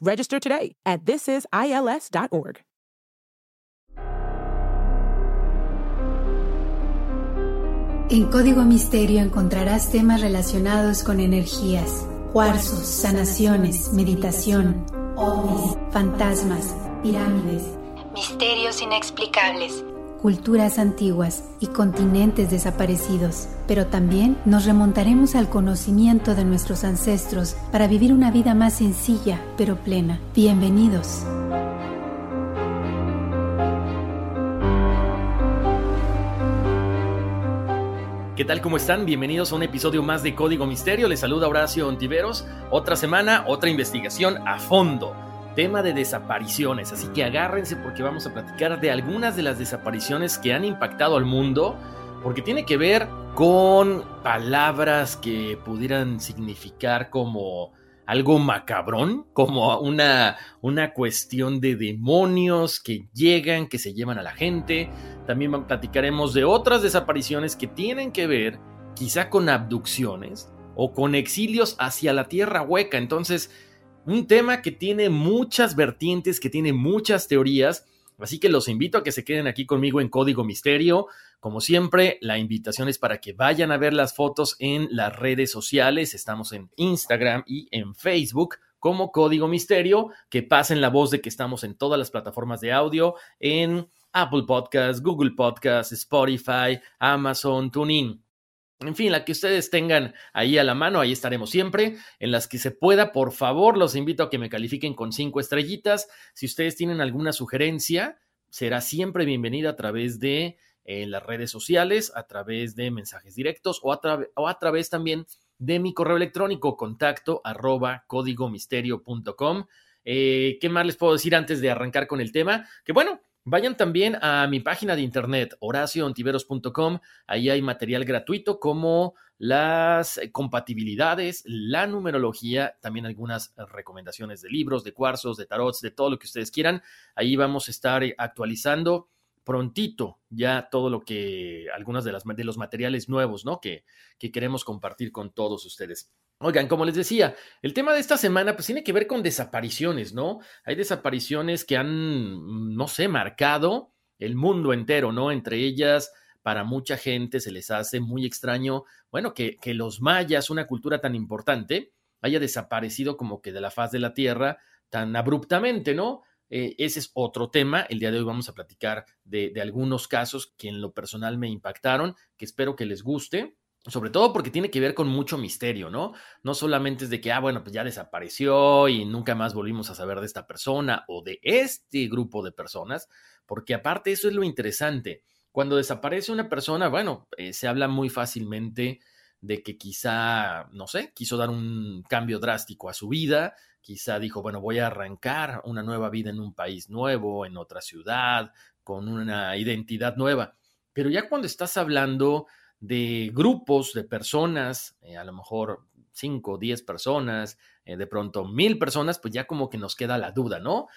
Register today at thisisils.org. En Código Misterio encontrarás temas relacionados con energías, cuarzos, sanaciones, meditación, ovnis, fantasmas, pirámides, misterios inexplicables, culturas antiguas y continentes desaparecidos. Pero también nos remontaremos al conocimiento de nuestros ancestros para vivir una vida más sencilla pero plena. Bienvenidos. ¿Qué tal? ¿Cómo están? Bienvenidos a un episodio más de Código Misterio. Les saluda Horacio Ontiveros. Otra semana, otra investigación a fondo. Tema de desapariciones. Así que agárrense porque vamos a platicar de algunas de las desapariciones que han impactado al mundo. Porque tiene que ver con palabras que pudieran significar como algo macabrón, como una, una cuestión de demonios que llegan, que se llevan a la gente. También platicaremos de otras desapariciones que tienen que ver quizá con abducciones o con exilios hacia la tierra hueca. Entonces, un tema que tiene muchas vertientes, que tiene muchas teorías. Así que los invito a que se queden aquí conmigo en Código Misterio. Como siempre, la invitación es para que vayan a ver las fotos en las redes sociales. Estamos en Instagram y en Facebook como Código Misterio. Que pasen la voz de que estamos en todas las plataformas de audio, en Apple Podcasts, Google Podcasts, Spotify, Amazon, TuneIn. En fin, la que ustedes tengan ahí a la mano, ahí estaremos siempre. En las que se pueda, por favor, los invito a que me califiquen con cinco estrellitas. Si ustedes tienen alguna sugerencia, será siempre bienvenida a través de en las redes sociales, a través de mensajes directos o a, o a través también de mi correo electrónico contacto arroba códigomisterio.com. Eh, ¿Qué más les puedo decir antes de arrancar con el tema? Que bueno, Vayan también a mi página de internet, horacioontiveros.com. Ahí hay material gratuito como las compatibilidades, la numerología, también algunas recomendaciones de libros, de cuarzos, de tarots, de todo lo que ustedes quieran. Ahí vamos a estar actualizando prontito ya todo lo que, algunas de, de los materiales nuevos, ¿no? Que, que queremos compartir con todos ustedes. Oigan, como les decía, el tema de esta semana pues tiene que ver con desapariciones, ¿no? Hay desapariciones que han, no sé, marcado el mundo entero, ¿no? Entre ellas, para mucha gente se les hace muy extraño, bueno, que, que los mayas, una cultura tan importante, haya desaparecido como que de la faz de la tierra tan abruptamente, ¿no? Eh, ese es otro tema. El día de hoy vamos a platicar de, algunos casos que en lo personal me impactaron, que espero que les guste. Sobre todo porque tiene que ver con mucho misterio, ¿no? No solamente es de que, ah, bueno, pues ya desapareció y nunca más volvimos a saber de esta persona o de este grupo de personas, porque aparte eso es lo interesante. Cuando desaparece una persona, bueno, eh, se habla muy fácilmente de que quizá, no sé, quiso dar un cambio drástico a su vida, quizá dijo, bueno, voy a arrancar una nueva vida en un país nuevo, en otra ciudad, con una identidad nueva. Pero ya cuando estás hablando de grupos de personas, eh, a lo mejor cinco, diez personas, eh, de pronto mil personas, pues ya como que nos queda la duda, ¿no?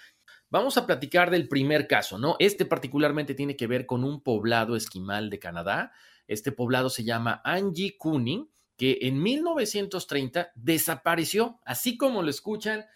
Vamos a platicar del primer caso, ¿no? Este particularmente tiene que ver con un poblado esquimal de Canadá. Este poblado se llama Angie Kuni que en 1930 desapareció, así como lo escuchan,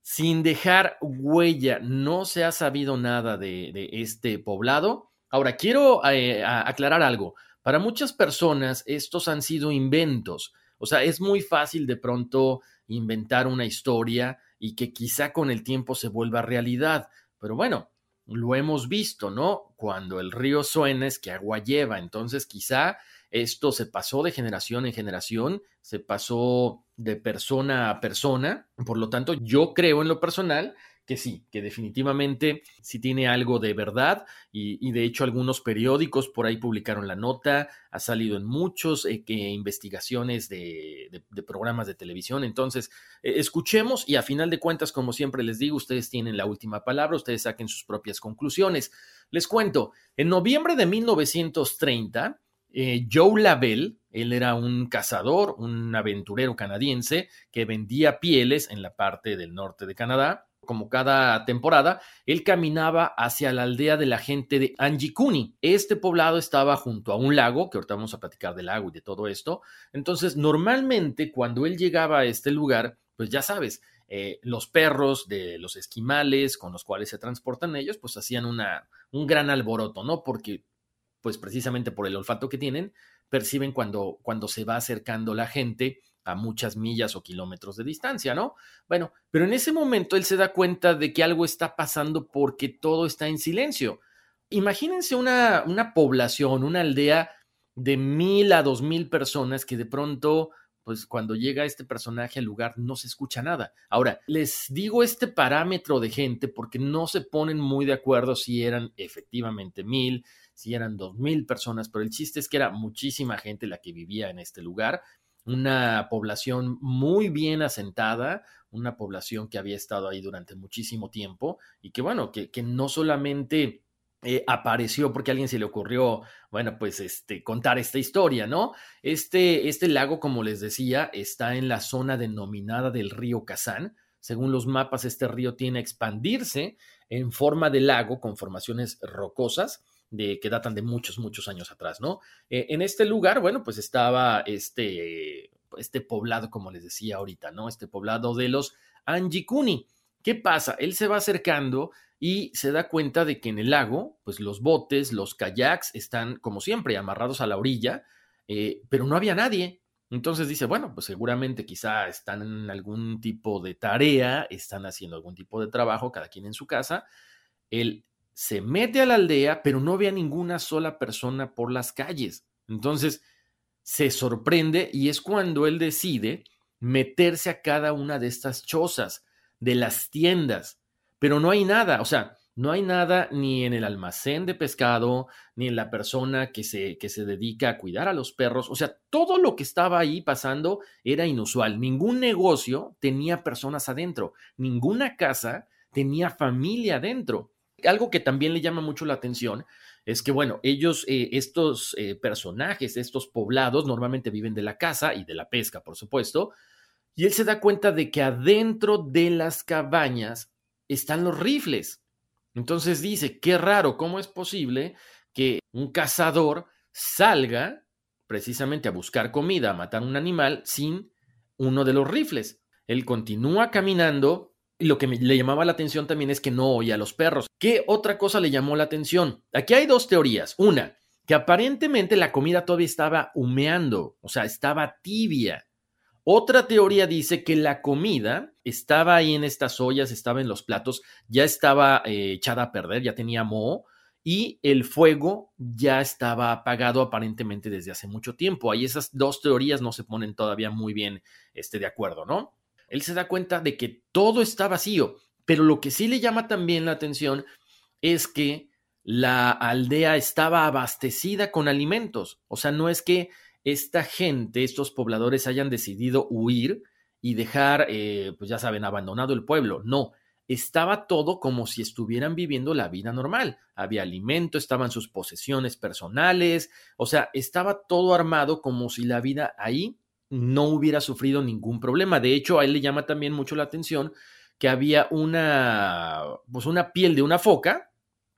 sin dejar huella. No se ha sabido nada de, este poblado. Ahora, quiero eh, aclarar algo. Para muchas personas estos han sido inventos. O sea, es muy fácil de pronto inventar una historia y que quizá con el tiempo se vuelva realidad. Pero bueno, lo hemos visto, ¿no? Cuando el río suena es que agua lleva, entonces quizá esto se pasó de generación en generación, se pasó de persona a persona, por lo tanto yo creo en lo personal que sí, que definitivamente sí tiene algo de verdad y, de hecho algunos periódicos por ahí publicaron la nota, ha salido en muchos eh, investigaciones de, programas de televisión, entonces eh, escuchemos y a final de cuentas, como siempre les digo, ustedes tienen la última palabra, ustedes saquen sus propias conclusiones. Les cuento, en noviembre de 1930, eh, Joe Lavelle, él era un cazador, un aventurero canadiense que vendía pieles en la parte del norte de Canadá como cada temporada, él caminaba hacia la aldea de la gente de Angikuni. Este poblado estaba junto a un lago, que ahorita vamos a platicar del lago y de todo esto. Entonces, normalmente cuando él llegaba a este lugar, pues ya sabes, eh, los perros de los esquimales con los cuales se transportan ellos, pues hacían una, un gran alboroto, ¿no? Porque, pues precisamente por el olfato que tienen, perciben cuando, cuando se va acercando la gente a muchas millas o kilómetros de distancia, ¿no? Bueno, pero en ese momento él se da cuenta de que algo está pasando porque todo está en silencio. Imagínense una, una población, una aldea de mil a dos mil personas que de pronto pues cuando llega este personaje al lugar no se escucha nada. Ahora, les digo este parámetro de gente porque no se ponen muy de acuerdo si eran efectivamente mil, si eran dos mil personas, pero el chiste es que era muchísima gente la que vivía en este lugar una población muy bien asentada, una población que había estado ahí durante muchísimo tiempo y que bueno, que, no solamente eh, apareció porque a alguien se le ocurrió, bueno, pues este, contar esta historia, ¿no? Este, este lago, como les decía, está en la zona denominada del río Kazán. Según los mapas, este río tiene a expandirse en forma de lago con formaciones rocosas de, que datan de muchos, muchos años atrás, ¿no? Eh, en este lugar, bueno, pues estaba este, este poblado, como les decía ahorita, ¿no? Este poblado de los Anjikuni. ¿Qué pasa? Él se va acercando y se da cuenta de que en el lago, pues los botes, los kayaks están, como siempre, amarrados a la orilla, eh, pero no había nadie. Entonces dice, bueno, pues seguramente quizá están en algún tipo de tarea, están haciendo algún tipo de trabajo, cada quien en su casa. Él se mete a la aldea, pero no ve a ninguna sola persona por las calles. Entonces, se sorprende y es cuando él decide meterse a cada una de estas chozas, de las tiendas, pero no hay nada, o sea, no hay nada ni en el almacén de pescado, ni en la persona que se, que se dedica a cuidar a los perros, o sea, todo lo que estaba ahí pasando era inusual, ningún negocio tenía personas adentro, ninguna casa tenía familia adentro. Algo que también le llama mucho la atención es que, bueno, ellos, eh, estos eh, personajes, estos poblados, normalmente viven de la caza y de la pesca, por supuesto, y él se da cuenta de que adentro de las cabañas están los rifles. Entonces dice, qué raro, ¿cómo es posible que un cazador salga precisamente a buscar comida, a matar un animal sin uno de los rifles? Él continúa caminando lo que me, le llamaba la atención también es que no oía a los perros. ¿Qué otra cosa le llamó la atención? Aquí hay dos teorías. Una, que aparentemente la comida todavía estaba humeando, o sea, estaba tibia. Otra teoría dice que la comida estaba ahí en estas ollas, estaba en los platos, ya estaba eh, echada a perder, ya tenía moho y el fuego ya estaba apagado aparentemente desde hace mucho tiempo. Ahí esas dos teorías no se ponen todavía muy bien este, de acuerdo, ¿no? Él se da cuenta de que todo está vacío, pero lo que sí le llama también la atención es que la aldea estaba abastecida con alimentos, o sea, no es que esta gente, estos pobladores hayan decidido huir y dejar, eh, pues ya saben, abandonado el pueblo, no, estaba todo como si estuvieran viviendo la vida normal. Había alimento, estaban sus posesiones personales, o sea, estaba todo armado como si la vida ahí no hubiera sufrido ningún problema. De hecho, a él le llama también mucho la atención que había una, pues una piel de una foca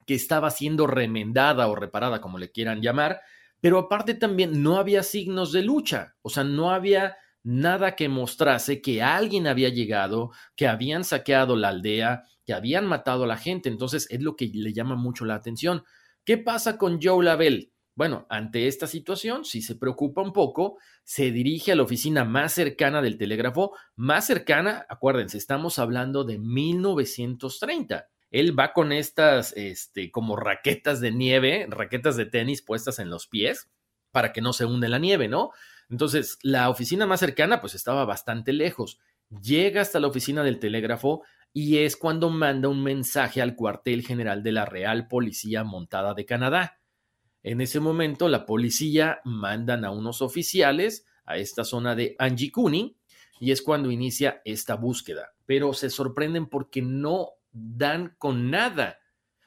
que estaba siendo remendada o reparada, como le quieran llamar, pero aparte también no había signos de lucha, o sea, no había nada que mostrase que alguien había llegado, que habían saqueado la aldea, que habían matado a la gente. Entonces es lo que le llama mucho la atención. ¿Qué pasa con Joe Lavelle? Bueno, ante esta situación, si se preocupa un poco, se dirige a la oficina más cercana del telégrafo, más cercana, acuérdense, estamos hablando de 1930. él va con estas, este, como raquetas de nieve, raquetas de tenis puestas en los pies para que no se hunde la nieve, ¿no? Entonces, la oficina más cercana, pues estaba bastante lejos. Llega hasta la oficina del telégrafo y es cuando manda un mensaje al cuartel general de la Real Policía Montada de Canadá. En ese momento, la policía mandan a unos oficiales a esta zona de Anjikuni y es cuando inicia esta búsqueda. Pero se sorprenden porque no dan con nada.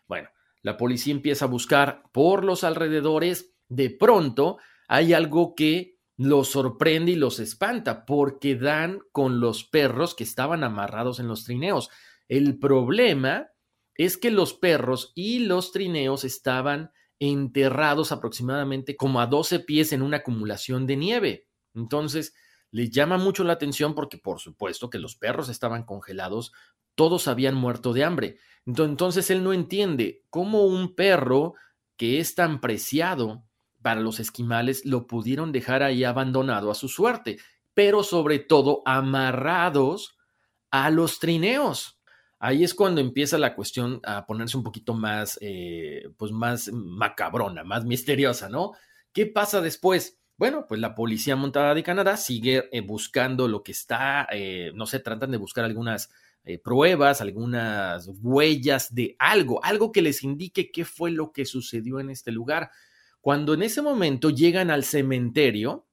Bueno, la policía empieza a buscar por los alrededores. De pronto hay algo que los sorprende y los espanta porque dan con los perros que estaban amarrados en los trineos. El problema es que los perros y los trineos estaban enterrados aproximadamente como a 12 pies en una acumulación de nieve. Entonces, les llama mucho la atención porque por supuesto que los perros estaban congelados, todos habían muerto de hambre. Entonces él no entiende cómo un perro que es tan preciado para los esquimales lo pudieron dejar ahí abandonado a su suerte, pero sobre todo amarrados a los trineos. Ahí es cuando empieza la cuestión a ponerse un poquito más, eh, pues más macabrona, más misteriosa, ¿no? ¿Qué pasa después? Bueno, pues la Policía Montada de Canadá sigue eh, buscando lo que está, eh, no sé, tratan de buscar algunas pruebas, algunas huellas de algo, algo que les indique qué fue lo que sucedió en este lugar. Cuando en ese momento llegan al cementerio,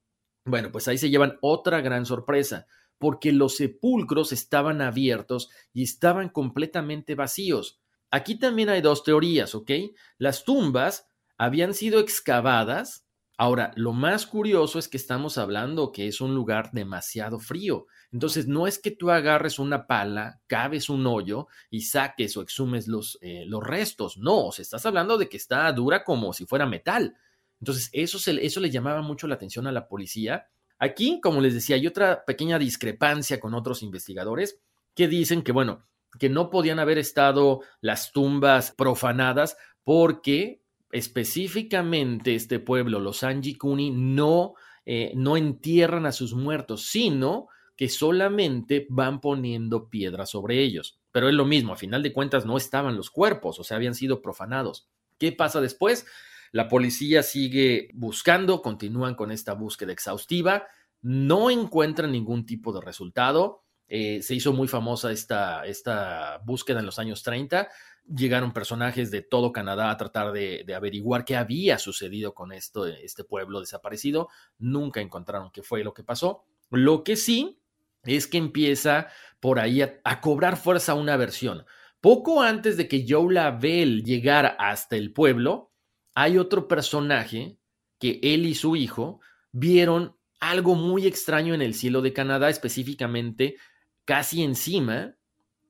bueno, pues ahí se llevan otra gran sorpresa, porque los sepulcros estaban abiertos y estaban completamente vacíos. Aquí también hay dos teorías, ¿ok? Las tumbas habían sido excavadas Ahora, lo más curioso es que estamos hablando que es un lugar demasiado frío. Entonces, no es que tú agarres una pala, cabes un hoyo y saques o exhumes los, eh, los restos. No, o sea, estás hablando de que está dura como si fuera metal. Entonces, eso, eso le llamaba mucho la atención a la policía. Aquí, como les decía, hay otra pequeña discrepancia con otros investigadores que dicen que, bueno, que no podían haber estado las tumbas profanadas porque específicamente este pueblo, los Anjikuni, no, eh, no entierran a sus muertos, sino que solamente van poniendo piedras sobre ellos. Pero es lo mismo, a final de cuentas no estaban los cuerpos, o sea, habían sido profanados. ¿Qué pasa después? La policía sigue buscando, continúan con esta búsqueda exhaustiva, no encuentran ningún tipo de resultado. Eh, se hizo muy famosa esta, esta búsqueda en los años 30, llegaron personajes de todo Canadá a tratar de, averiguar qué había sucedido con esto, este pueblo desaparecido. Nunca encontraron qué fue lo que pasó. Lo que sí es que empieza por ahí a, cobrar fuerza una versión. Poco antes de que Joe Lavelle llegara hasta el pueblo, hay otro personaje que él y su hijo vieron algo muy extraño en el cielo de Canadá, específicamente casi encima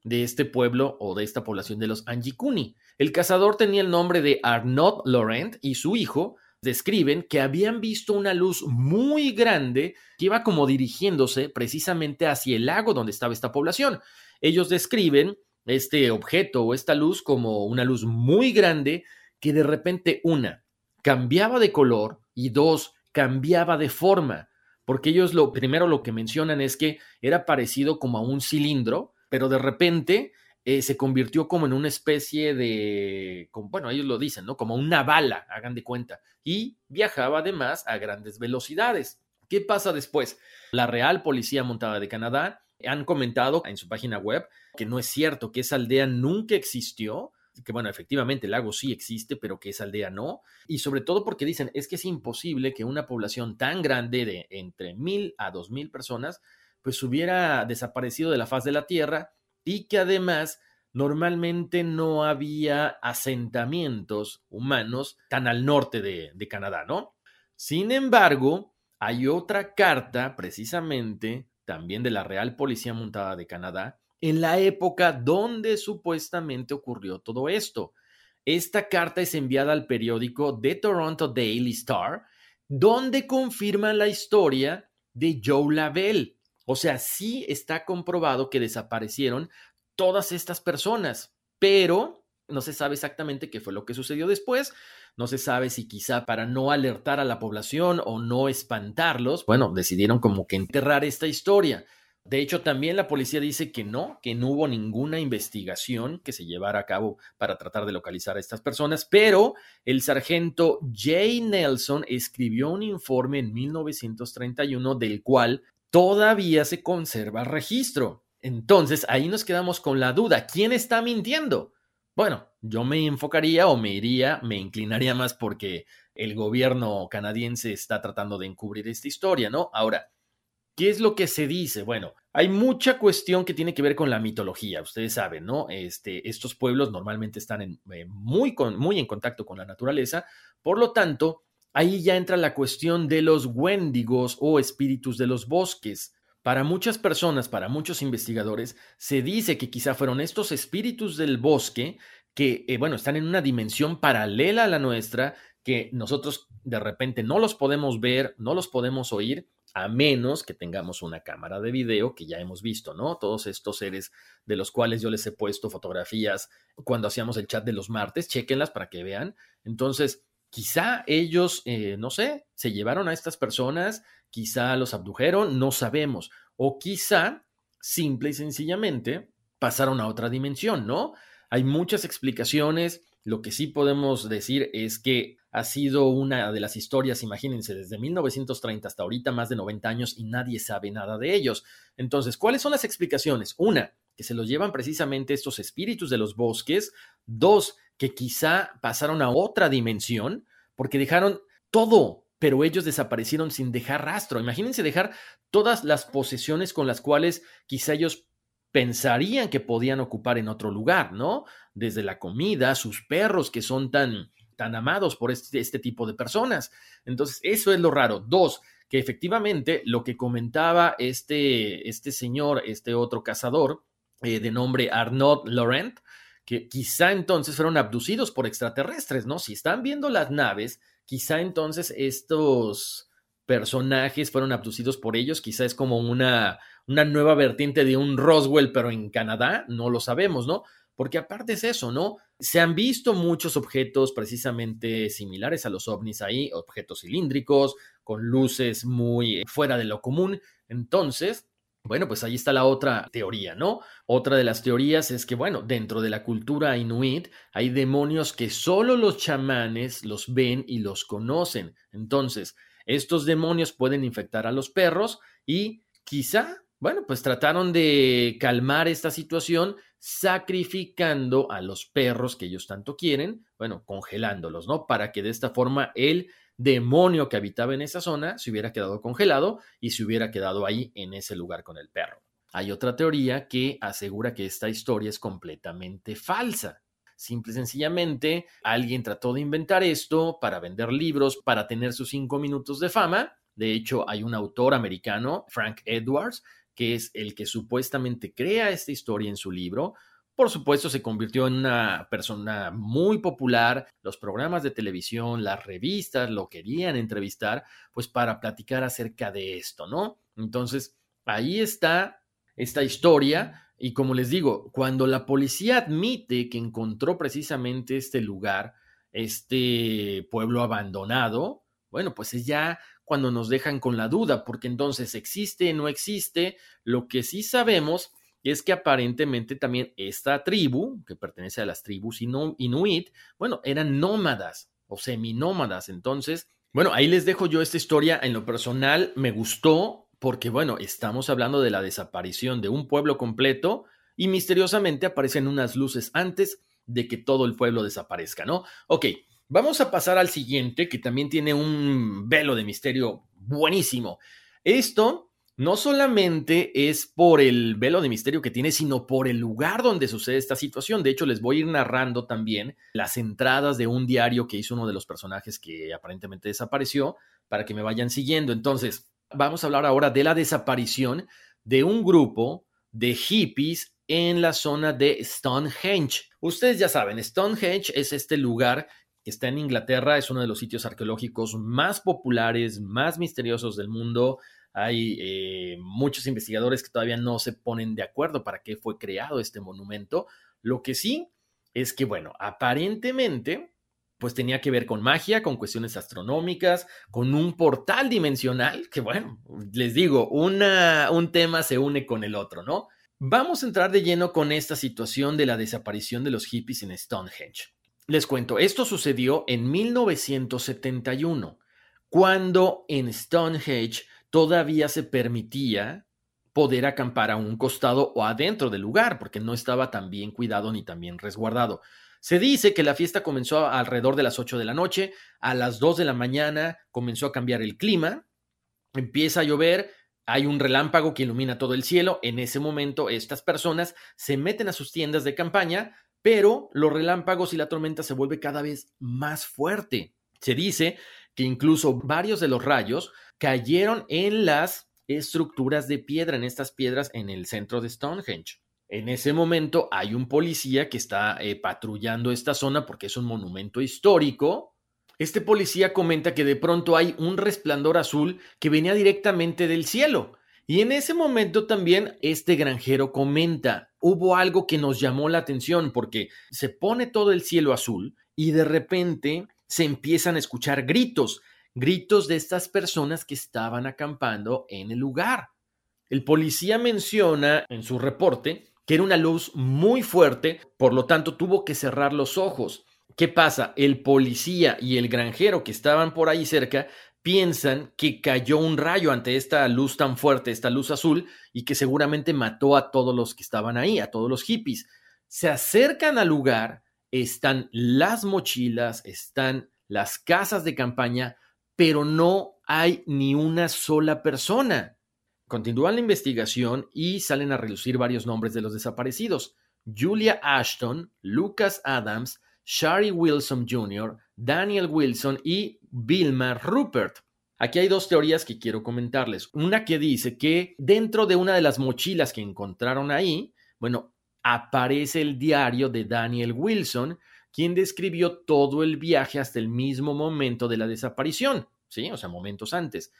de este pueblo o de esta población de los Anjikuni. El cazador tenía el nombre de Arnaud Laurent y su hijo describen que habían visto una luz muy grande que iba como dirigiéndose precisamente hacia el lago donde estaba esta población. Ellos describen este objeto o esta luz como una luz muy grande que de repente una cambiaba de color y dos cambiaba de forma, porque ellos lo primero lo que mencionan es que era parecido como a un cilindro pero de repente eh, se convirtió como en una especie de, bueno, ellos lo dicen, ¿no? Como una bala, hagan de cuenta, y viajaba además a grandes velocidades. ¿Qué pasa después? La Real Policía Montada de Canadá han comentado en su página web que no es cierto, que esa aldea nunca existió, que bueno, efectivamente el lago sí existe, pero que esa aldea no, y sobre todo porque dicen, es que es imposible que una población tan grande de entre mil a dos mil personas pues hubiera desaparecido de la faz de la Tierra y que además normalmente no había asentamientos humanos tan al norte de, de Canadá, ¿no? Sin embargo, hay otra carta, precisamente, también de la Real Policía Montada de Canadá, en la época donde supuestamente ocurrió todo esto. Esta carta es enviada al periódico The Toronto Daily Star, donde confirma la historia de Joe Lavelle, o sea, sí está comprobado que desaparecieron todas estas personas, pero no se sabe exactamente qué fue lo que sucedió después. No se sabe si quizá para no alertar a la población o no espantarlos, bueno, decidieron como que enterrar esta historia. De hecho, también la policía dice que no, que no hubo ninguna investigación que se llevara a cabo para tratar de localizar a estas personas, pero el sargento Jay Nelson escribió un informe en 1931 del cual todavía se conserva registro. Entonces, ahí nos quedamos con la duda, ¿quién está mintiendo? Bueno, yo me enfocaría o me iría, me inclinaría más porque el gobierno canadiense está tratando de encubrir esta historia, ¿no? Ahora, ¿Qué es lo que se dice? Bueno, hay mucha cuestión que tiene que ver con la mitología. Ustedes saben, ¿no? Este, estos pueblos normalmente están eh, muy, muy en contacto con la naturaleza. Por lo tanto, ahí ya entra la cuestión de los wendigos o espíritus de los bosques. Para muchas personas, para muchos investigadores, se dice que quizá fueron estos espíritus del bosque que, eh, bueno, están en una dimensión paralela a la nuestra, que nosotros de repente no los podemos ver, no los podemos oír, a menos que tengamos una cámara de video que ya hemos visto, ¿no? Todos estos seres de los cuales yo les he puesto fotografías cuando hacíamos el chat de los martes, chequenlas para que vean. Entonces, quizá ellos, eh, no sé, se llevaron a estas personas, quizá los abdujeron, no sabemos. O quizá, simple y sencillamente, pasaron a otra dimensión, ¿no? Hay muchas explicaciones. Lo que sí podemos decir es que ha sido una de las historias, imagínense, desde 1930 hasta ahorita, más de 90 años y nadie sabe nada de ellos. Entonces, ¿cuáles son las explicaciones? Una, que se los llevan precisamente estos espíritus de los bosques. Dos, que quizá pasaron a otra dimensión porque dejaron todo, pero ellos desaparecieron sin dejar rastro. Imagínense dejar todas las posesiones con las cuales quizá ellos pensarían que podían ocupar en otro lugar, ¿no? Desde la comida, sus perros que son tan, tan amados por este, este tipo de personas. Entonces, eso es lo raro. Dos, que efectivamente lo que comentaba este, este señor, este otro cazador eh, de nombre Arnaud Laurent, que quizá entonces fueron abducidos por extraterrestres, ¿no? Si están viendo las naves, quizá entonces estos personajes fueron abducidos por ellos, quizá es como una, una nueva vertiente de un Roswell, pero en Canadá, no lo sabemos, ¿no? Porque aparte es eso, ¿no? Se han visto muchos objetos precisamente similares a los ovnis ahí, objetos cilíndricos, con luces muy fuera de lo común. Entonces, bueno, pues ahí está la otra teoría, ¿no? Otra de las teorías es que, bueno, dentro de la cultura inuit hay demonios que solo los chamanes los ven y los conocen. Entonces, estos demonios pueden infectar a los perros y quizá bueno, pues trataron de calmar esta situación sacrificando a los perros que ellos tanto quieren, bueno, congelándolos, ¿no? Para que de esta forma el demonio que habitaba en esa zona se hubiera quedado congelado y se hubiera quedado ahí en ese lugar con el perro. Hay otra teoría que asegura que esta historia es completamente falsa. Simple y sencillamente, alguien trató de inventar esto para vender libros, para tener sus cinco minutos de fama. De hecho, hay un autor americano, Frank Edwards, que es el que supuestamente crea esta historia en su libro, por supuesto, se convirtió en una persona muy popular. Los programas de televisión, las revistas lo querían entrevistar, pues para platicar acerca de esto, ¿no? Entonces, ahí está esta historia. Y como les digo, cuando la policía admite que encontró precisamente este lugar, este pueblo abandonado, bueno, pues es ya cuando nos dejan con la duda, porque entonces existe, no existe. Lo que sí sabemos es que aparentemente también esta tribu, que pertenece a las tribus inuit, bueno, eran nómadas o seminómadas. Entonces, bueno, ahí les dejo yo esta historia. En lo personal me gustó porque, bueno, estamos hablando de la desaparición de un pueblo completo y misteriosamente aparecen unas luces antes de que todo el pueblo desaparezca, ¿no? Ok, Vamos a pasar al siguiente, que también tiene un velo de misterio buenísimo. Esto no solamente es por el velo de misterio que tiene, sino por el lugar donde sucede esta situación. De hecho, les voy a ir narrando también las entradas de un diario que hizo uno de los personajes que aparentemente desapareció, para que me vayan siguiendo. Entonces, vamos a hablar ahora de la desaparición de un grupo de hippies en la zona de Stonehenge. Ustedes ya saben, Stonehenge es este lugar está en Inglaterra, es uno de los sitios arqueológicos más populares, más misteriosos del mundo. Hay eh, muchos investigadores que todavía no se ponen de acuerdo para qué fue creado este monumento. Lo que sí es que, bueno, aparentemente pues tenía que ver con magia, con cuestiones astronómicas, con un portal dimensional, que bueno, les digo, un tema se une con el otro, ¿no? Vamos a entrar de lleno con esta situación de la desaparición de los hippies en Stonehenge. Les cuento, esto sucedió en 1971, cuando en Stonehenge todavía se permitía poder acampar a un costado o adentro del lugar, porque no estaba tan bien cuidado ni tan bien resguardado. Se dice que la fiesta comenzó alrededor de las 8 de la noche, a las 2 de la mañana comenzó a cambiar el clima, empieza a llover, hay un relámpago que ilumina todo el cielo, en ese momento estas personas se meten a sus tiendas de campaña, pero los relámpagos y la tormenta se vuelve cada vez más fuerte. Se dice que incluso varios de los rayos cayeron en las estructuras de piedra, en estas piedras en el centro de Stonehenge. En ese momento hay un policía que está eh, patrullando esta zona porque es un monumento histórico. Este policía comenta que de pronto hay un resplandor azul que venía directamente del cielo. Y en ese momento también este granjero comenta, hubo algo que nos llamó la atención porque se pone todo el cielo azul y de repente se empiezan a escuchar gritos, gritos de estas personas que estaban acampando en el lugar. El policía menciona en su reporte que era una luz muy fuerte, por lo tanto tuvo que cerrar los ojos. ¿Qué pasa? El policía y el granjero que estaban por ahí cerca piensan que cayó un rayo ante esta luz tan fuerte, esta luz azul, y que seguramente mató a todos los que estaban ahí, a todos los hippies. Se acercan al lugar, están las mochilas, están las casas de campaña, pero no hay ni una sola persona. Continúan la investigación y salen a relucir varios nombres de los desaparecidos. Julia Ashton, Lucas Adams, Shari Wilson Jr., Daniel Wilson y Vilma Rupert. Aquí hay dos teorías que quiero comentarles. Una que dice que dentro de una de las mochilas que encontraron ahí, bueno, aparece el diario de Daniel Wilson, quien describió todo el viaje hasta el mismo momento de la desaparición, ¿sí? O sea, momentos antes.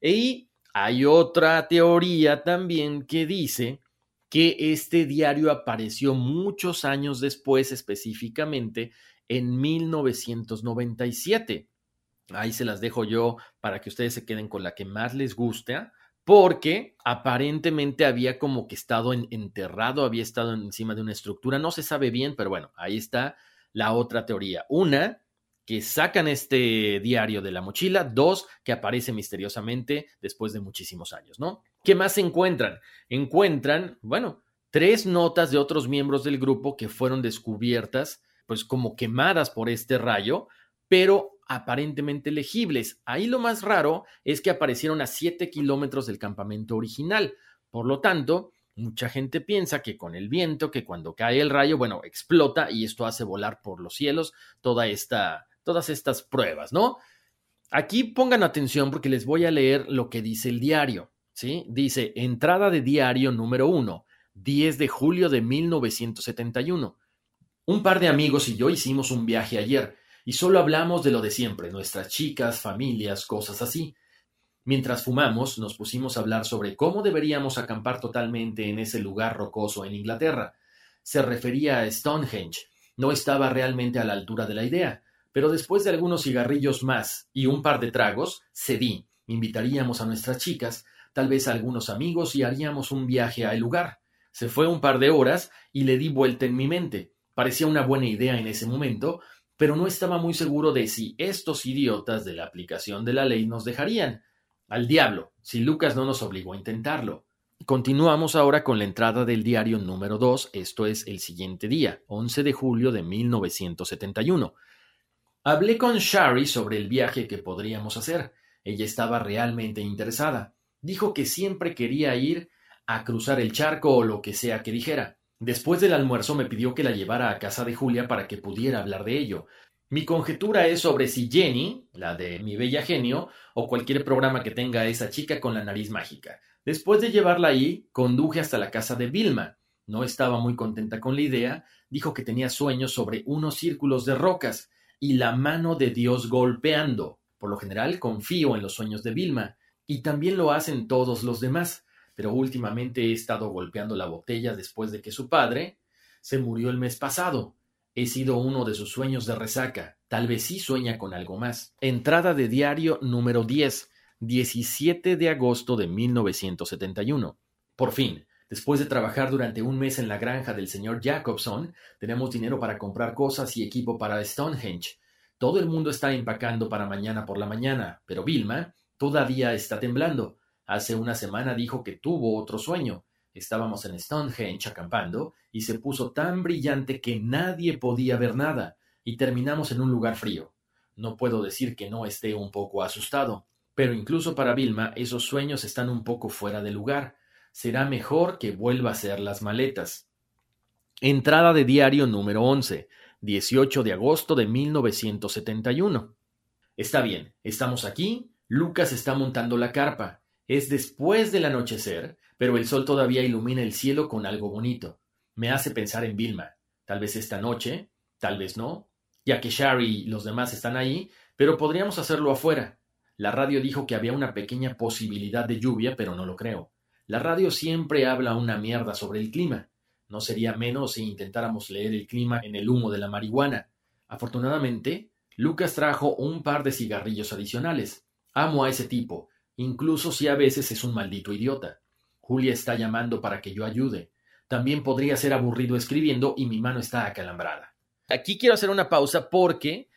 Y hay otra teoría también que dice que este diario apareció muchos años después, específicamente en 1997. Ahí se las dejo yo para que ustedes se queden con la que más les gusta, porque aparentemente había como que estado enterrado, había estado encima de una estructura, no se sabe bien, pero bueno, ahí está la otra teoría. Una que sacan este diario de la mochila, dos, que aparece misteriosamente después de muchísimos años, ¿no? ¿Qué más encuentran? Encuentran, bueno, tres notas de otros miembros del grupo que fueron descubiertas, pues como quemadas por este rayo, pero aparentemente legibles. Ahí lo más raro es que aparecieron a siete kilómetros del campamento original. Por lo tanto, mucha gente piensa que con el viento, que cuando cae el rayo, bueno, explota y esto hace volar por los cielos toda esta todas estas pruebas, ¿no? Aquí pongan atención porque les voy a leer lo que dice el diario, ¿sí? Dice, entrada de diario número 1, 10 de julio de 1971. Un par de amigos y yo hicimos un viaje ayer y solo hablamos de lo de siempre, nuestras chicas, familias, cosas así. Mientras fumamos, nos pusimos a hablar sobre cómo deberíamos acampar totalmente en ese lugar rocoso en Inglaterra. Se refería a Stonehenge. No estaba realmente a la altura de la idea, pero después de algunos cigarrillos más y un par de tragos, cedí. Invitaríamos a nuestras chicas, tal vez a algunos amigos y haríamos un viaje al lugar. Se fue un par de horas y le di vuelta en mi mente. Parecía una buena idea en ese momento, pero no estaba muy seguro de si estos idiotas de la aplicación de la ley nos dejarían. Al diablo, si Lucas no nos obligó a intentarlo. Continuamos ahora con la entrada del diario número 2, esto es el siguiente día, 11 de julio de 1971. Hablé con Shari sobre el viaje que podríamos hacer. Ella estaba realmente interesada. Dijo que siempre quería ir a cruzar el charco o lo que sea que dijera. Después del almuerzo me pidió que la llevara a casa de Julia para que pudiera hablar de ello. Mi conjetura es sobre si Jenny, la de mi bella genio, o cualquier programa que tenga esa chica con la nariz mágica. Después de llevarla ahí, conduje hasta la casa de Vilma. No estaba muy contenta con la idea, dijo que tenía sueños sobre unos círculos de rocas y la mano de Dios golpeando. Por lo general confío en los sueños de Vilma, y también lo hacen todos los demás, pero últimamente he estado golpeando la botella después de que su padre se murió el mes pasado. He sido uno de sus sueños de resaca. Tal vez sí sueña con algo más. Entrada de diario número 10, 17 de agosto de 1971. Por fin, después de trabajar durante un mes en la granja del señor Jacobson, tenemos dinero para comprar cosas y equipo para Stonehenge. Todo el mundo está empacando para mañana por la mañana, pero Vilma todavía está temblando. Hace una semana dijo que tuvo otro sueño. Estábamos en Stonehenge acampando y se puso tan brillante que nadie podía ver nada y terminamos en un lugar frío. No puedo decir que no esté un poco asustado, pero incluso para Vilma esos sueños están un poco fuera de lugar. Será mejor que vuelva a hacer las maletas. Entrada de diario número 11, 18 de agosto de 1971. Está bien, estamos aquí, Lucas está montando la carpa. Es después del anochecer, pero el sol todavía ilumina el cielo con algo bonito. Me hace pensar en Vilma. Tal vez esta noche, tal vez no, ya que Shari y los demás están ahí, pero podríamos hacerlo afuera. La radio dijo que había una pequeña posibilidad de lluvia, pero no lo creo. La radio siempre habla una mierda sobre el clima. No sería menos si intentáramos leer el clima en el humo de la marihuana. Afortunadamente, Lucas trajo un par de cigarrillos adicionales. Amo a ese tipo, incluso si a veces es un maldito idiota. Julia está llamando para que yo ayude. También podría ser aburrido escribiendo y mi mano está acalambrada. Aquí quiero hacer una pausa porque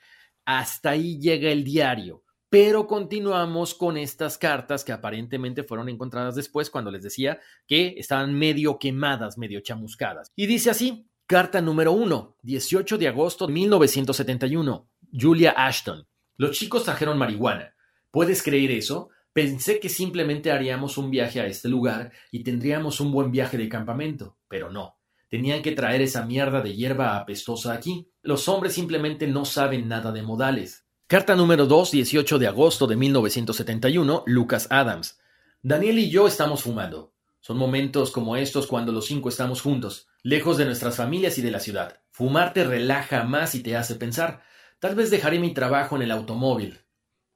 hasta ahí llega el diario. Pero continuamos con estas cartas que aparentemente fueron encontradas después cuando les decía que estaban medio quemadas, medio chamuscadas. Y dice así, carta número 1, 18 de agosto de 1971, Julia Ashton. Los chicos trajeron marihuana. ¿Puedes creer eso? Pensé que simplemente haríamos un viaje a este lugar y tendríamos un buen viaje de campamento, pero no. Tenían que traer esa mierda de hierba apestosa aquí. Los hombres simplemente no saben nada de modales. Carta número 2, 18 de agosto de 1971, Lucas Adams. Daniel y yo estamos fumando. Son momentos como estos cuando los cinco estamos juntos, lejos de nuestras familias y de la ciudad. Fumar te relaja más y te hace pensar. Tal vez dejaré mi trabajo en el automóvil.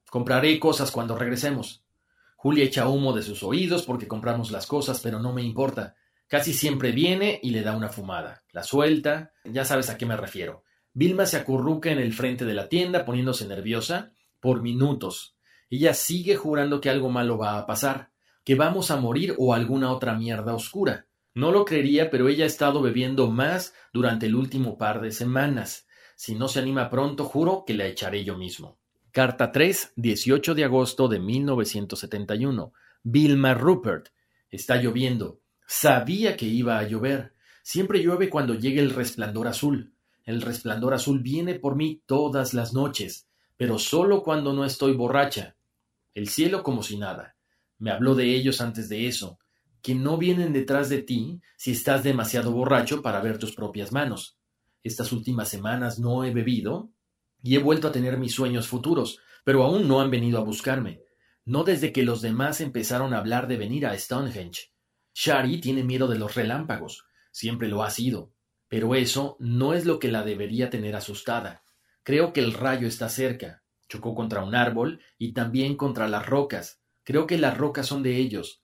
Compraré cosas cuando regresemos. Julia echa humo de sus oídos porque compramos las cosas, pero no me importa. Casi siempre viene y le da una fumada. La suelta, ya sabes a qué me refiero. Vilma se acurruca en el frente de la tienda poniéndose nerviosa por minutos. Ella sigue jurando que algo malo va a pasar, que vamos a morir o alguna otra mierda oscura. No lo creería, pero ella ha estado bebiendo más durante el último par de semanas. Si no se anima pronto, juro que la echaré yo mismo. Carta 3, 18 de agosto de 1971. Vilma Rupert. Está lloviendo. Sabía que iba a llover. Siempre llueve cuando llegue el resplandor azul. El resplandor azul viene por mí todas las noches, pero solo cuando no estoy borracha. El cielo como si nada. Me habló de ellos antes de eso, que no vienen detrás de ti si estás demasiado borracho para ver tus propias manos. Estas últimas semanas no he bebido y he vuelto a tener mis sueños futuros, pero aún no han venido a buscarme. No desde que los demás empezaron a hablar de venir a Stonehenge. Shari tiene miedo de los relámpagos. Siempre lo ha sido. Pero eso no es lo que la debería tener asustada. Creo que el rayo está cerca. Chocó contra un árbol y también contra las rocas. Creo que las rocas son de ellos.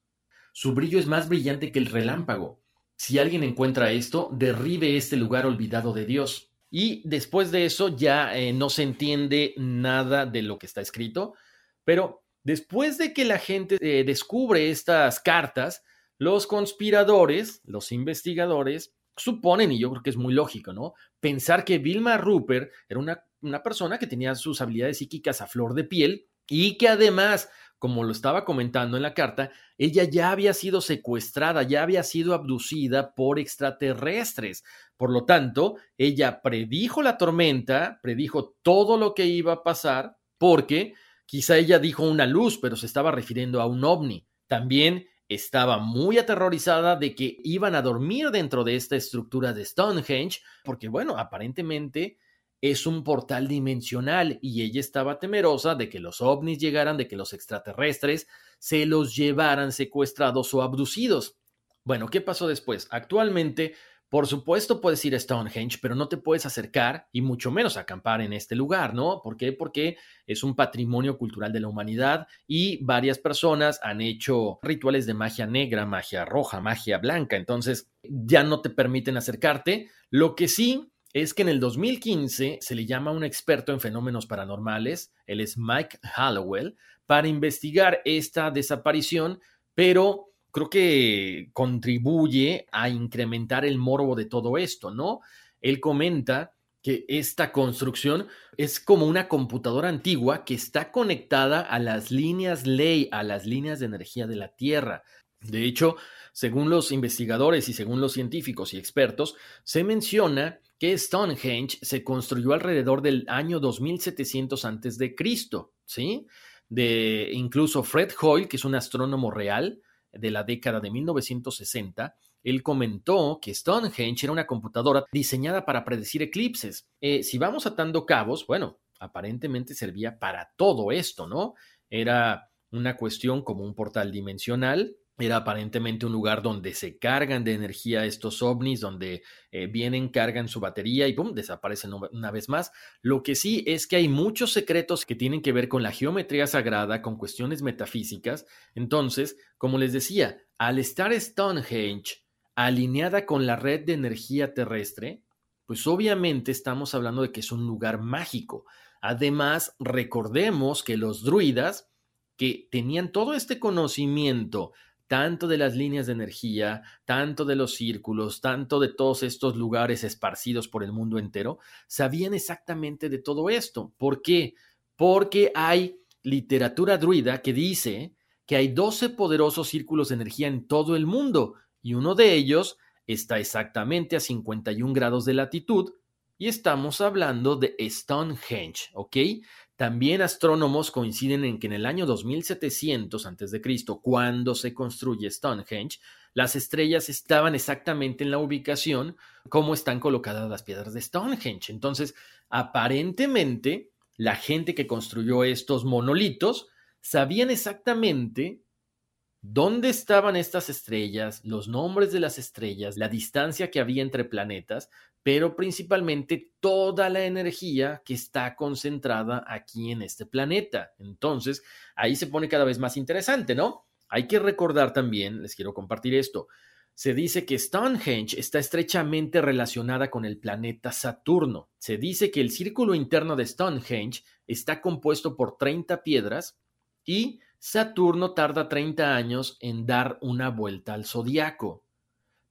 Su brillo es más brillante que el relámpago. Si alguien encuentra esto, derribe este lugar olvidado de Dios. Y después de eso ya eh, no se entiende nada de lo que está escrito, pero después de que la gente eh, descubre estas cartas, los conspiradores, los investigadores, suponen, y yo creo que es muy lógico, ¿no? Pensar que Vilma Rupert era una, una persona que tenía sus habilidades psíquicas a flor de piel y que además como lo estaba comentando en la carta, ella ya había sido secuestrada, ya había sido abducida por extraterrestres. Por lo tanto, ella predijo la tormenta, predijo todo lo que iba a pasar, porque quizá ella dijo una luz, pero se estaba refiriendo a un ovni. También estaba muy aterrorizada de que iban a dormir dentro de esta estructura de Stonehenge, porque bueno, aparentemente es un portal dimensional y ella estaba temerosa de que los ovnis llegaran, de que los extraterrestres se los llevaran secuestrados o abducidos. Bueno, ¿qué pasó después? Actualmente, por supuesto, puedes ir a Stonehenge, pero no te puedes acercar y mucho menos acampar en este lugar, ¿no? ¿Por qué? Porque es un patrimonio cultural de la humanidad y varias personas han hecho rituales de magia negra, magia roja, magia blanca, entonces ya no te permiten acercarte. Lo que sí es que en el 2015 se le llama a un experto en fenómenos paranormales, él es Mike Hallowell, para investigar esta desaparición, pero creo que contribuye a incrementar el morbo de todo esto, ¿no? Él comenta que esta construcción es como una computadora antigua que está conectada a las líneas ley, a las líneas de energía de la Tierra. De hecho, según los investigadores y según los científicos y expertos, se menciona que Stonehenge se construyó alrededor del año 2700 antes de Cristo, ¿sí? De incluso Fred Hoyle, que es un astrónomo real de la década de 1960, él comentó que Stonehenge era una computadora diseñada para predecir eclipses. Eh, si vamos atando cabos, bueno, aparentemente servía para todo esto, ¿no? Era una cuestión como un portal dimensional, era aparentemente un lugar donde se cargan de energía estos ovnis, donde eh, vienen, cargan su batería y ¡pum! desaparecen una vez más. Lo que sí es que hay muchos secretos que tienen que ver con la geometría sagrada, con cuestiones metafísicas. Entonces, como les decía, al estar Stonehenge alineada con la red de energía terrestre, pues obviamente estamos hablando de que es un lugar mágico. Además, recordemos que los druidas, que tenían todo este conocimiento, tanto de las líneas de energía, tanto de los círculos, tanto de todos estos lugares esparcidos por el mundo entero, sabían exactamente de todo esto. ¿Por qué? Porque hay literatura druida que dice que hay 12 poderosos círculos de energía en todo el mundo y uno de ellos está exactamente a 51 grados de latitud y estamos hablando de Stonehenge, ¿ok? También astrónomos coinciden en que en el año 2700 a.C., cuando se construye Stonehenge, las estrellas estaban exactamente en la ubicación como están colocadas las piedras de Stonehenge. Entonces, aparentemente, la gente que construyó estos monolitos sabían exactamente dónde estaban estas estrellas, los nombres de las estrellas, la distancia que había entre planetas, pero principalmente toda la energía que está concentrada aquí en este planeta. Entonces, ahí se pone cada vez más interesante, ¿no? Hay que recordar también, les quiero compartir esto, se dice que Stonehenge está estrechamente relacionada con el planeta Saturno. Se dice que el círculo interno de Stonehenge está compuesto por 30 piedras y Saturno tarda 30 años en dar una vuelta al zodiaco.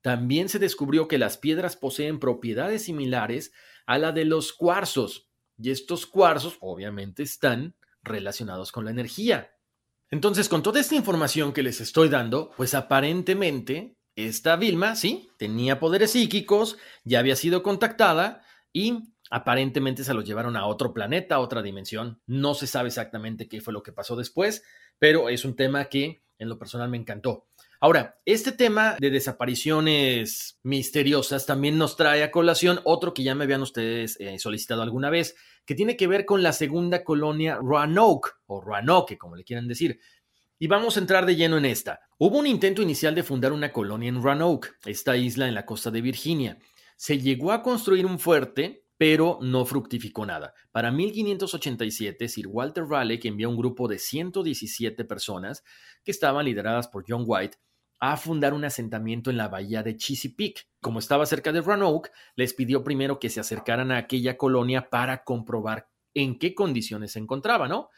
También se descubrió que las piedras poseen propiedades similares a la de los cuarzos, y estos cuarzos obviamente están relacionados con la energía. Entonces, con toda esta información que les estoy dando, pues aparentemente esta Vilma, sí, tenía poderes psíquicos, ya había sido contactada y aparentemente se los llevaron a otro planeta, a otra dimensión. No se sabe exactamente qué fue lo que pasó después, pero es un tema que en lo personal me encantó. Ahora, este tema de desapariciones misteriosas también nos trae a colación otro que ya me habían ustedes eh, solicitado alguna vez, que tiene que ver con la segunda colonia Roanoke, o Roanoke, como le quieran decir. Y vamos a entrar de lleno en esta. Hubo un intento inicial de fundar una colonia en Roanoke, esta isla en la costa de Virginia. Se llegó a construir un fuerte pero no fructificó nada. Para 1587, Sir Walter Raleigh envió un grupo de 117 personas que estaban lideradas por John White a fundar un asentamiento en la bahía de Chesapeake. Como estaba cerca de Roanoke, les pidió primero que se acercaran a aquella colonia para comprobar en qué condiciones se encontraba, ¿no?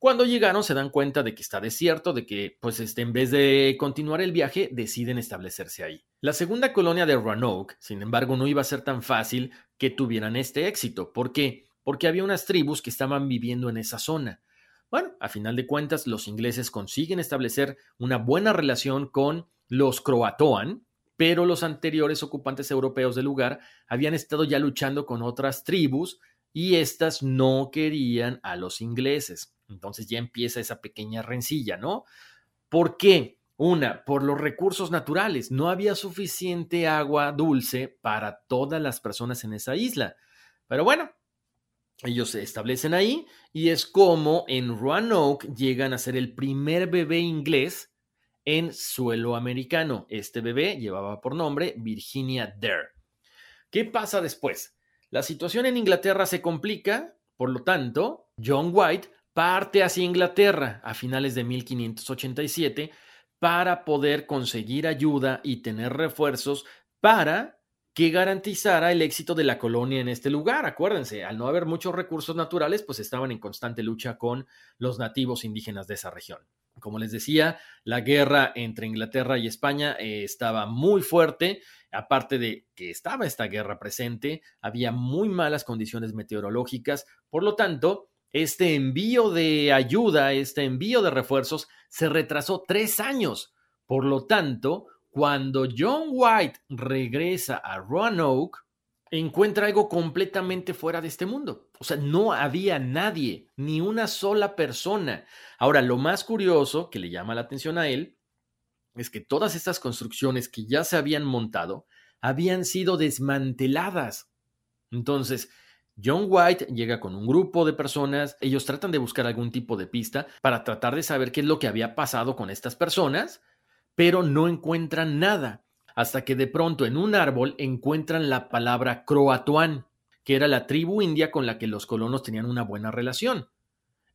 Cuando llegaron se dan cuenta de que está desierto, de que pues este, en vez de continuar el viaje deciden establecerse ahí. La segunda colonia de Roanoke, sin embargo, no iba a ser tan fácil que tuvieran este éxito. ¿Por qué? Porque había unas tribus que estaban viviendo en esa zona. Bueno, a final de cuentas, los ingleses consiguen establecer una buena relación con los Croatoan, pero los anteriores ocupantes europeos del lugar habían estado ya luchando con otras tribus y éstas no querían a los ingleses. Entonces ya empieza esa pequeña rencilla, ¿no? ¿Por qué? Una, por los recursos naturales. No había suficiente agua dulce para todas las personas en esa isla. Pero bueno, ellos se establecen ahí y es como en Roanoke llegan a ser el primer bebé inglés en suelo americano. Este bebé llevaba por nombre Virginia Dare. ¿Qué pasa después? La situación en Inglaterra se complica, por lo tanto, John White parte hacia Inglaterra a finales de 1587 para poder conseguir ayuda y tener refuerzos para que garantizara el éxito de la colonia en este lugar. Acuérdense, al no haber muchos recursos naturales, pues estaban en constante lucha con los nativos indígenas de esa región. Como les decía, la guerra entre Inglaterra y España eh, estaba muy fuerte. Aparte de que estaba esta guerra presente, había muy malas condiciones meteorológicas. Por lo tanto, este envío de ayuda, este envío de refuerzos, se retrasó tres años. Por lo tanto, cuando John White regresa a Roanoke, encuentra algo completamente fuera de este mundo. O sea, no había nadie, ni una sola persona. Ahora, lo más curioso que le llama la atención a él es que todas estas construcciones que ya se habían montado habían sido desmanteladas. Entonces, John White llega con un grupo de personas, ellos tratan de buscar algún tipo de pista para tratar de saber qué es lo que había pasado con estas personas, pero no encuentran nada hasta que de pronto en un árbol encuentran la palabra Croatoan, que era la tribu india con la que los colonos tenían una buena relación.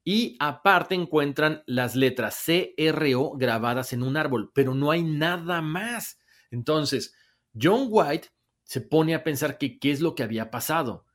Y aparte encuentran las letras CRO grabadas en un árbol, pero no hay nada más. Entonces, John White se pone a pensar que qué es lo que había pasado.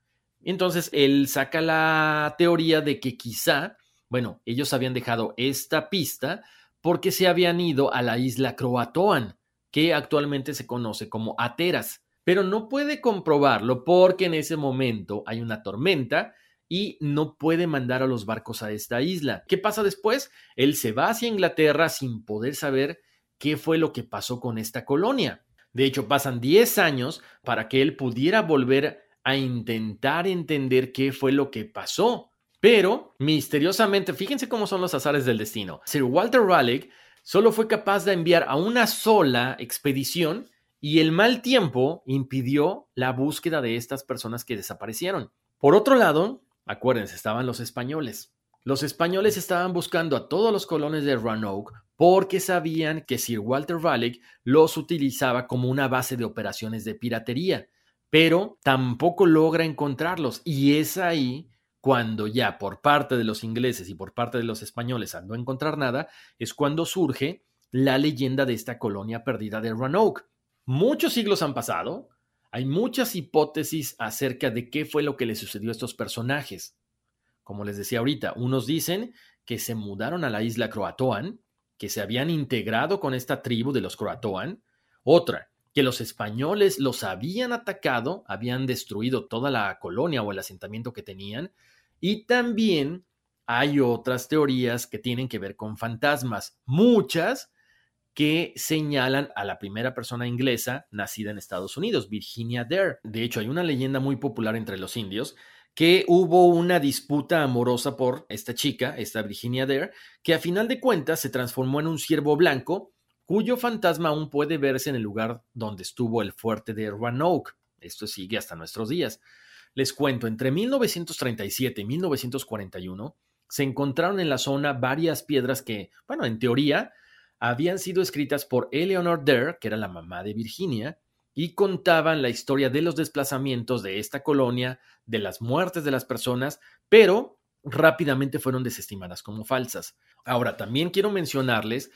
Entonces, él saca la teoría de que quizá, bueno, ellos habían dejado esta pista porque se habían ido a la isla Croatoan, que actualmente se conoce como Ateras, pero no puede comprobarlo porque en ese momento hay una tormenta y no puede mandar a los barcos a esta isla. ¿Qué pasa después? Él se va hacia Inglaterra sin poder saber qué fue lo que pasó con esta colonia. De hecho, pasan 10 años para que él pudiera volver a intentar entender qué fue lo que pasó. Pero, misteriosamente, fíjense cómo son los azares del destino. Sir Walter Raleigh solo fue capaz de enviar a una sola expedición y el mal tiempo impidió la búsqueda de estas personas que desaparecieron. Por otro lado, acuérdense, estaban los españoles. Los españoles estaban buscando a todos los colones de Roanoke porque sabían que Sir Walter Raleigh los utilizaba como una base de operaciones de piratería, pero tampoco logra encontrarlos y es ahí cuando ya por parte de los ingleses y por parte de los españoles al no encontrar nada, es cuando surge la leyenda de esta colonia perdida de Roanoke. Muchos siglos han pasado, hay muchas hipótesis acerca de qué fue lo que le sucedió a estos personajes. Como les decía ahorita, unos dicen que se mudaron a la isla Croatoan, que se habían integrado con esta tribu de los Croatoan, otra, que los españoles los habían atacado, habían destruido toda la colonia o el asentamiento que tenían, y también hay otras teorías que tienen que ver con fantasmas, muchas que señalan a la primera persona inglesa nacida en Estados Unidos, Virginia Dare. De hecho, hay una leyenda muy popular entre los indios que hubo una disputa amorosa por esta chica, esta Virginia Dare, que a final de cuentas se transformó en un ciervo blanco cuyo fantasma aún puede verse en el lugar donde estuvo el fuerte de Roanoke. Esto sigue hasta nuestros días. Les cuento, entre 1937 y 1941 se encontraron en la zona varias piedras que, bueno, en teoría, habían sido escritas por Eleanor Dare, que era la mamá de Virginia, y contaban la historia de los desplazamientos de esta colonia, de las muertes de las personas, pero rápidamente fueron desestimadas como falsas. Ahora, también quiero mencionarles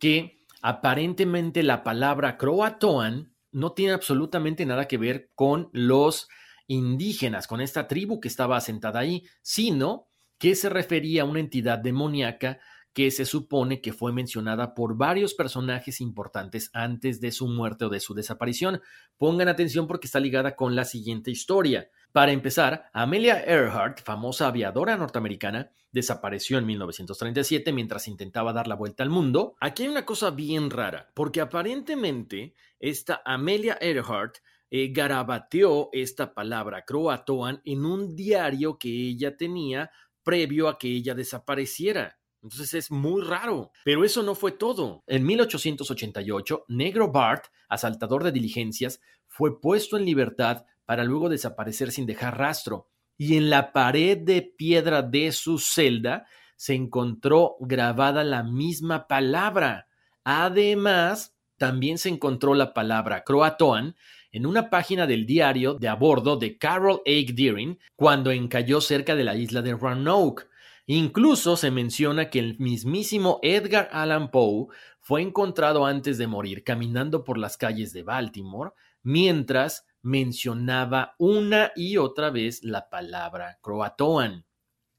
que aparentemente la palabra croatoan no tiene absolutamente nada que ver con los indígenas, con esta tribu que estaba asentada ahí, sino que se refería a una entidad demoníaca que se supone que fue mencionada por varios personajes importantes antes de su muerte o de su desaparición. Pongan atención porque está ligada con la siguiente historia. Para empezar, Amelia Earhart, famosa aviadora norteamericana, desapareció en 1937 mientras intentaba dar la vuelta al mundo. Aquí hay una cosa bien rara, porque aparentemente esta Amelia Earhart eh, garabateó esta palabra croatoan en un diario que ella tenía previo a que ella desapareciera. Entonces es muy raro. Pero eso no fue todo. En 1888, Negro Bart, asaltador de diligencias, fue puesto en libertad para luego desaparecer sin dejar rastro. Y en la pared de piedra de su celda se encontró grabada la misma palabra. Además, también se encontró la palabra croatoan en una página del diario de a bordo de Carol A. Deering cuando encalló cerca de la isla de Roanoke. Incluso se menciona que el mismísimo Edgar Allan Poe fue encontrado antes de morir caminando por las calles de Baltimore mientras mencionaba una y otra vez la palabra Croatoan.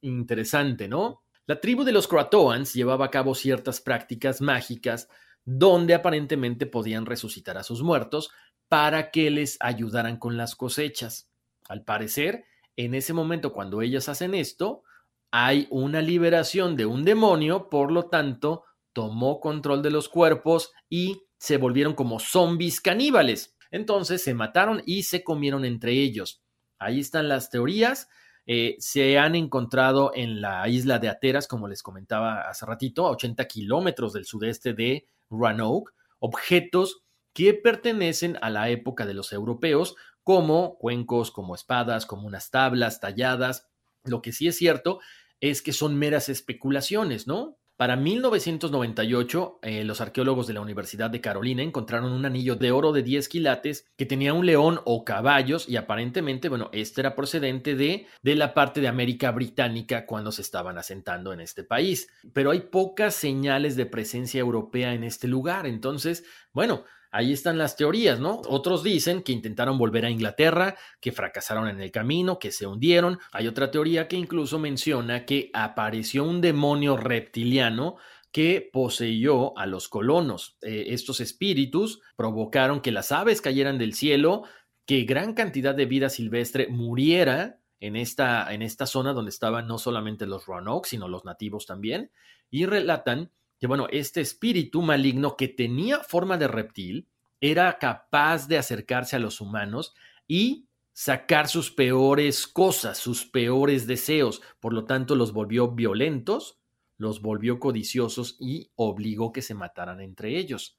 Interesante, ¿no? La tribu de los Croatoans llevaba a cabo ciertas prácticas mágicas donde aparentemente podían resucitar a sus muertos para que les ayudaran con las cosechas. Al parecer, en ese momento cuando ellas hacen esto, hay una liberación de un demonio, por lo tanto, tomó control de los cuerpos y se volvieron como zombies caníbales. Entonces se mataron y se comieron entre ellos. Ahí están las teorías. Eh, se han encontrado en la isla de Ateras, como les comentaba hace ratito, a 80 kilómetros del sudeste de Roanoke, objetos que pertenecen a la época de los europeos, como cuencos, como espadas, como unas tablas talladas. Lo que sí es cierto es que son meras especulaciones, ¿no? Para 1998, eh, los arqueólogos de la Universidad de Carolina encontraron un anillo de oro de 10 quilates que tenía un león o caballos y aparentemente, bueno, este era procedente de, de la parte de América Británica cuando se estaban asentando en este país. Pero hay pocas señales de presencia europea en este lugar, entonces, bueno, ahí están las teorías, ¿no? Otros dicen que intentaron volver a Inglaterra, que fracasaron en el camino, que se hundieron. Hay otra teoría que incluso menciona que apareció un demonio reptiliano que poseyó a los colonos. Eh, estos espíritus provocaron que las aves cayeran del cielo, que gran cantidad de vida silvestre muriera en esta, en esta zona donde estaban no solamente los Roanoke, sino los nativos también, y relatan que, bueno, este espíritu maligno que tenía forma de reptil era capaz de acercarse a los humanos y sacar sus peores cosas, sus peores deseos. Por lo tanto, los volvió violentos, los volvió codiciosos y obligó que se mataran entre ellos.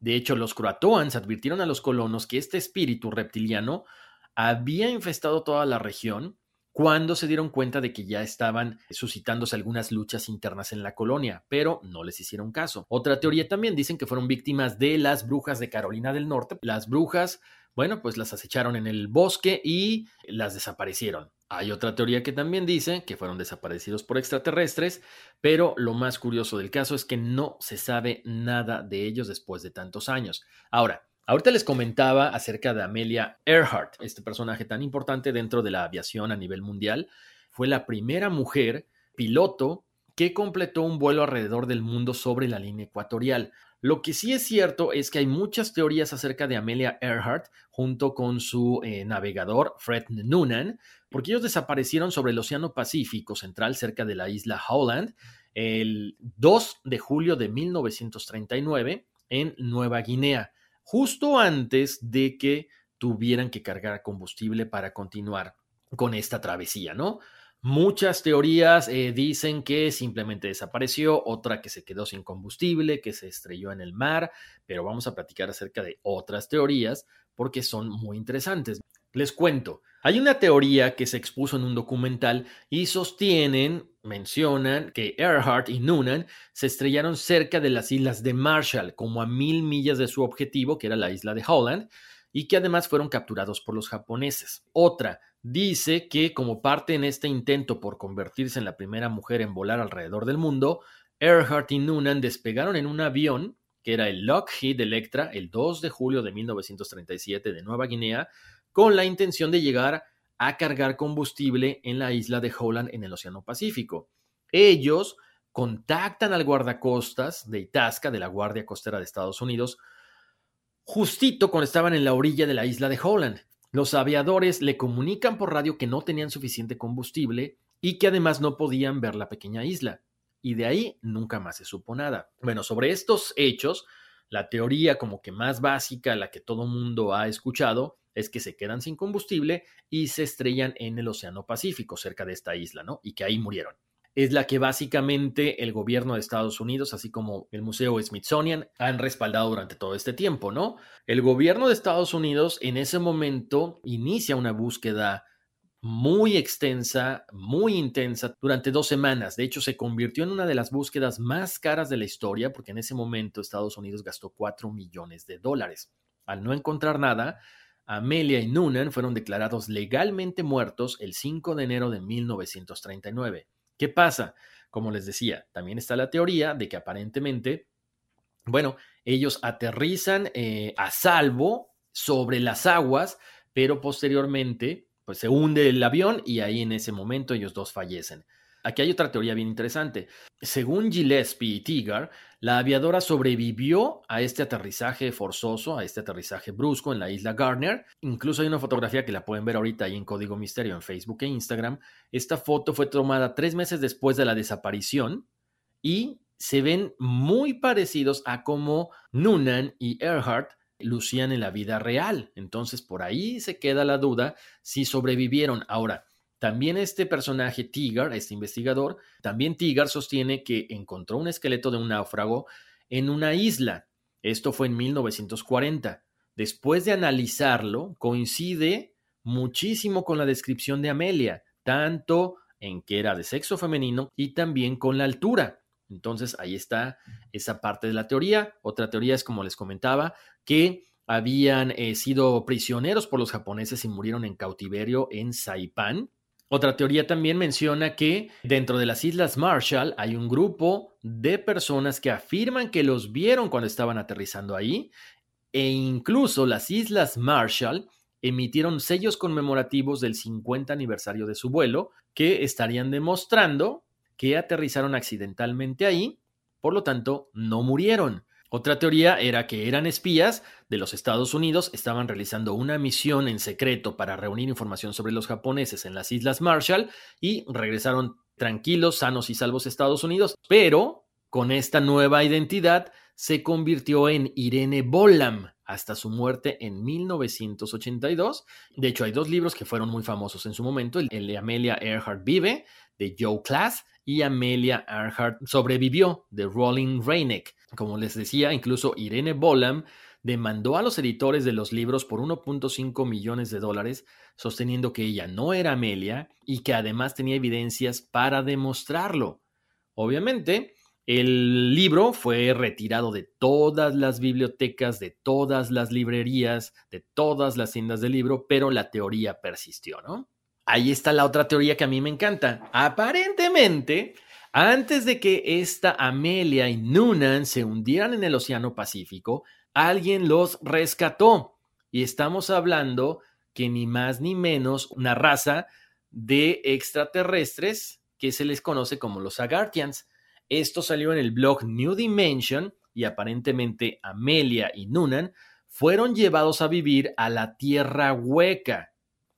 De hecho, los croatoans advirtieron a los colonos que este espíritu reptiliano había infestado toda la región cuando se dieron cuenta de que ya estaban suscitándose algunas luchas internas en la colonia, pero no les hicieron caso. Otra teoría también dicen que fueron víctimas de las brujas de Carolina del Norte. Las brujas, bueno, pues las acecharon en el bosque y las desaparecieron. Hay otra teoría que también dice que fueron desaparecidos por extraterrestres, pero lo más curioso del caso es que no se sabe nada de ellos después de tantos años. Ahora, Ahorita les comentaba acerca de Amelia Earhart, este personaje tan importante dentro de la aviación a nivel mundial. Fue la primera mujer piloto que completó un vuelo alrededor del mundo sobre la línea ecuatorial. Lo que sí es cierto es que hay muchas teorías acerca de Amelia Earhart junto con su eh, navegador Fred Noonan, porque ellos desaparecieron sobre el Océano Pacífico Central cerca de la isla Holland el 2 de julio de 1939 en Nueva Guinea justo antes de que tuvieran que cargar combustible para continuar con esta travesía, ¿no? Muchas teorías eh, dicen que simplemente desapareció, otra que se quedó sin combustible, que se estrelló en el mar, pero vamos a platicar acerca de otras teorías porque son muy interesantes. Les cuento, hay una teoría que se expuso en un documental y sostienen, mencionan que Earhart y Noonan se estrellaron cerca de las islas de Marshall, como a mil millas de su objetivo, que era la isla de Holland, y que además fueron capturados por los japoneses. Otra dice que como parte en este intento por convertirse en la primera mujer en volar alrededor del mundo, Earhart y Noonan despegaron en un avión que era el Lockheed Electra el 2 de julio de 1937 de Nueva Guinea, con la intención de llegar a cargar combustible en la isla de Holland en el Océano Pacífico. Ellos contactan al guardacostas de Itasca, de la Guardia Costera de Estados Unidos, justito cuando estaban en la orilla de la isla de Holland. Los aviadores le comunican por radio que no tenían suficiente combustible y que además no podían ver la pequeña isla. Y de ahí nunca más se supo nada. Bueno, sobre estos hechos, la teoría como que más básica, la que todo mundo ha escuchado, es que se quedan sin combustible y se estrellan en el Océano Pacífico, cerca de esta isla, ¿no? Y que ahí murieron. Es la que básicamente el gobierno de Estados Unidos, así como el Museo Smithsonian, han respaldado durante todo este tiempo, ¿no? El gobierno de Estados Unidos en ese momento inicia una búsqueda muy extensa, muy intensa, durante dos semanas. De hecho, se convirtió en una de las búsquedas más caras de la historia, porque en ese momento Estados Unidos gastó 4 millones de dólares. Al no encontrar nada, Amelia y Noonan fueron declarados legalmente muertos el 5 de enero de 1939. ¿Qué pasa? Como les decía, también está la teoría de que aparentemente, bueno, ellos aterrizan eh, a salvo sobre las aguas, pero posteriormente pues se hunde el avión y ahí en ese momento ellos dos fallecen. Aquí hay otra teoría bien interesante. Según Gillespie y Tigar, la aviadora sobrevivió a este aterrizaje forzoso, a este aterrizaje brusco en la isla Garner. Incluso hay una fotografía que la pueden ver ahorita ahí en Código Misterio en Facebook e Instagram. Esta foto fue tomada tres meses después de la desaparición y se ven muy parecidos a cómo Noonan y Earhart lucían en la vida real. Entonces por ahí se queda la duda si sobrevivieron. Ahora, también este personaje, Tigar, este investigador, también Tigar sostiene que encontró un esqueleto de un náufrago en una isla. Esto fue en 1940. Después de analizarlo, coincide muchísimo con la descripción de Amelia, tanto en que era de sexo femenino y también con la altura. Entonces ahí está esa parte de la teoría. Otra teoría es, como les comentaba, que habían eh, sido prisioneros por los japoneses y murieron en cautiverio en Saipán. Otra teoría también menciona que dentro de las Islas Marshall hay un grupo de personas que afirman que los vieron cuando estaban aterrizando ahí e incluso las Islas Marshall emitieron sellos conmemorativos del 50 aniversario de su vuelo que estarían demostrando que aterrizaron accidentalmente ahí, por lo tanto no murieron. Otra teoría era que eran espías de los Estados Unidos, estaban realizando una misión en secreto para reunir información sobre los japoneses en las Islas Marshall y regresaron tranquilos, sanos y salvos a Estados Unidos, pero con esta nueva identidad se convirtió en Irene Bolam hasta su muerte en 1982. De hecho, hay dos libros que fueron muy famosos en su momento, el de Amelia Earhart Vive, de Joe Class, y Amelia Earhart sobrevivió, de Rolling Reineck. Como les decía, incluso Irene Bolam demandó a los editores de los libros por 1.5 millones de dólares, sosteniendo que ella no era Amelia y que además tenía evidencias para demostrarlo. Obviamente, el libro fue retirado de todas las bibliotecas, de todas las librerías, de todas las tiendas de libro, pero la teoría persistió, ¿no? Ahí está la otra teoría que a mí me encanta. Aparentemente, antes de que esta Amelia y Noonan se hundieran en el Océano Pacífico, alguien los rescató. Y estamos hablando que ni más ni menos una raza de extraterrestres que se les conoce como los Agartians. Esto salió en el blog New Dimension y aparentemente Amelia y Noonan fueron llevados a vivir a la Tierra Hueca.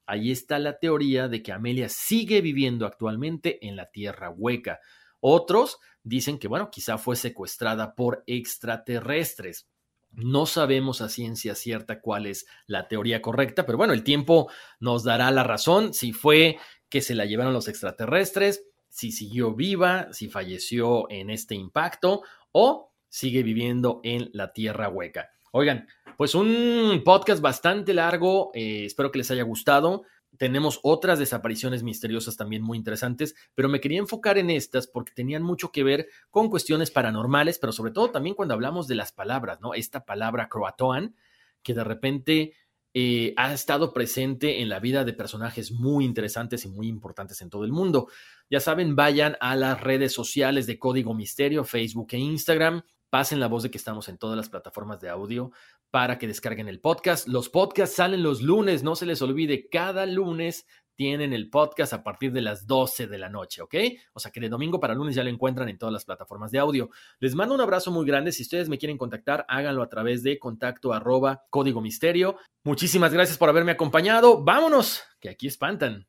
Ahí está la teoría de que Amelia sigue viviendo actualmente en la Tierra Hueca. Otros dicen que, bueno, quizá fue secuestrada por extraterrestres. No sabemos a ciencia cierta cuál es la teoría correcta, pero bueno, el tiempo nos dará la razón si fue que se la llevaron los extraterrestres, si siguió viva, si falleció en este impacto o sigue viviendo en la Tierra hueca. Oigan, pues un podcast bastante largo, eh, espero que les haya gustado. Tenemos otras desapariciones misteriosas también muy interesantes, pero me quería enfocar en estas porque tenían mucho que ver con cuestiones paranormales, pero sobre todo también cuando hablamos de las palabras, ¿no? Esta palabra croatoan, que de repente eh, ha estado presente en la vida de personajes muy interesantes y muy importantes en todo el mundo. Ya saben, vayan a las redes sociales de Código Misterio, Facebook e Instagram. Pasen la voz de que estamos en todas las plataformas de audio para que descarguen el podcast. Los podcasts salen los lunes, no se les olvide, cada lunes tienen el podcast a partir de las 12 de la noche, ¿ok? O sea que de domingo para lunes ya lo encuentran en todas las plataformas de audio. Les mando un abrazo muy grande. Si ustedes me quieren contactar, háganlo a través de contacto arroba código misterio. Muchísimas gracias por haberme acompañado. Vámonos, que aquí espantan.